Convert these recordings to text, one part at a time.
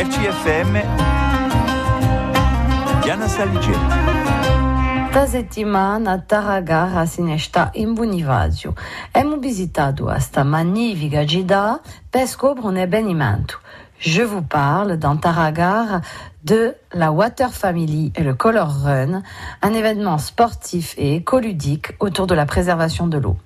RCFM Diana Saligetti. Esta semana, Tarragara se está em Bonivazio. Hemos visitado esta magnífica cidade para descobrir um evenimento. Je vous parle dans Tarragare de la Water Family et le Color Run, un événement sportif et écoludique autour de la préservation de l'eau.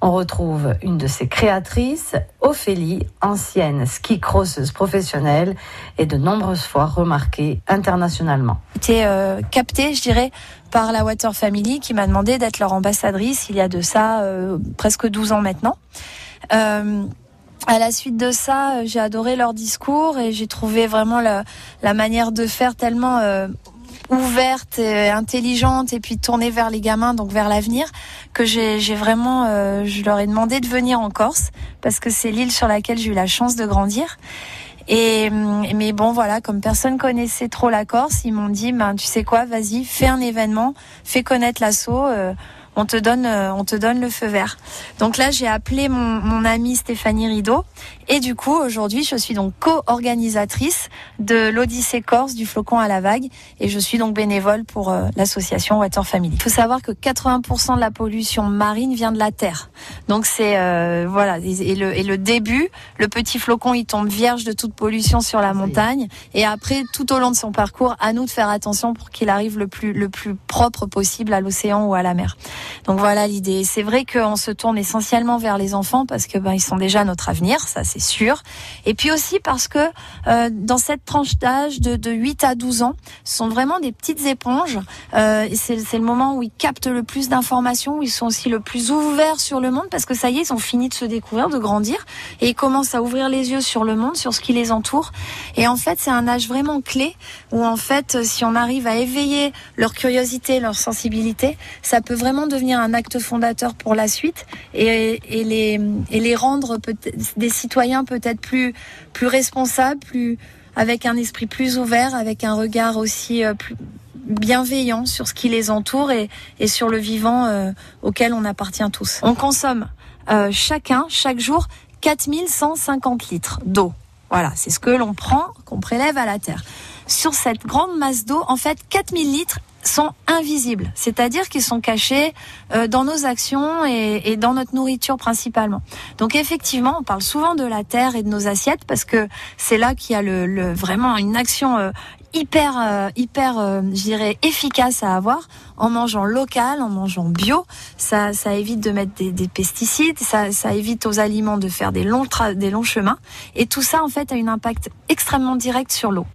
On retrouve une de ses créatrices, Ophélie, ancienne ski crosseuse professionnelle et de nombreuses fois remarquée internationalement. Été euh, captée, je dirais, par la Water Family qui m'a demandé d'être leur ambassadrice il y a de ça euh, presque 12 ans maintenant. Euh, à la suite de ça, euh, j'ai adoré leur discours et j'ai trouvé vraiment la, la, manière de faire tellement euh, ouverte et intelligente et puis tournée vers les gamins, donc vers l'avenir, que j'ai vraiment, euh, je leur ai demandé de venir en Corse parce que c'est l'île sur laquelle j'ai eu la chance de grandir. Et mais bon voilà, comme personne connaissait trop la Corse, ils m'ont dit, ben tu sais quoi, vas-y, fais un événement, fais connaître l'assaut. Euh, on te donne, euh, on te donne le feu vert. Donc là, j'ai appelé mon, mon amie Stéphanie Rideau et du coup, aujourd'hui, je suis donc co-organisatrice de l'Odyssée Corse du flocon à la vague et je suis donc bénévole pour euh, l'association Water Family. Il faut savoir que 80% de la pollution marine vient de la terre. Donc c'est euh, voilà et le, et le début, le petit flocon, il tombe vierge de toute pollution sur la montagne et après tout au long de son parcours, à nous de faire attention pour qu'il arrive le plus le plus propre possible à l'océan ou à la mer. Donc voilà l'idée. C'est vrai qu'on se tourne essentiellement vers les enfants parce que ben ils sont déjà notre avenir, ça c'est sûr. Et puis aussi parce que euh, dans cette tranche d'âge de, de 8 à 12 ans, ce sont vraiment des petites éponges. Euh, c'est le moment où ils captent le plus d'informations, où ils sont aussi le plus ouverts sur le monde parce que ça y est, ils ont fini de se découvrir, de grandir et ils commencent à ouvrir les yeux sur le monde, sur ce qui les entoure. Et en fait, c'est un âge vraiment clé où en fait, si on arrive à éveiller leur curiosité, leur sensibilité, ça peut vraiment devenir un acte fondateur pour la suite et, les, rendre des citoyens peut-être plus, plus responsables, plus, avec un esprit plus ouvert, avec un regard aussi euh, plus bienveillant sur ce qui les entoure et, et sur le vivant euh, auquel on appartient tous. On consomme euh, chacun, chaque jour, 4150 litres d'eau. Voilà, c'est ce que l'on prend, qu'on prélève à la terre. Sur cette grande masse d'eau, en fait, 4000 litres sont invisibles, c'est-à-dire qu'ils sont cachés euh, dans nos actions et, et, dans notre nourriture principalement. Donc effectivement, on parle souvent de la terre et de nos assiettes parce que c'est là qu'il y a le, le, vraiment une action euh, hyper euh, hyper euh, je dirais efficace à avoir en mangeant local, en mangeant bio. Ça, ça évite de mettre des, des pesticides, ça, ça évite aux aliments de faire des longs des longs chemins et tout ça en fait a un impact extrêmement direct sur l'eau.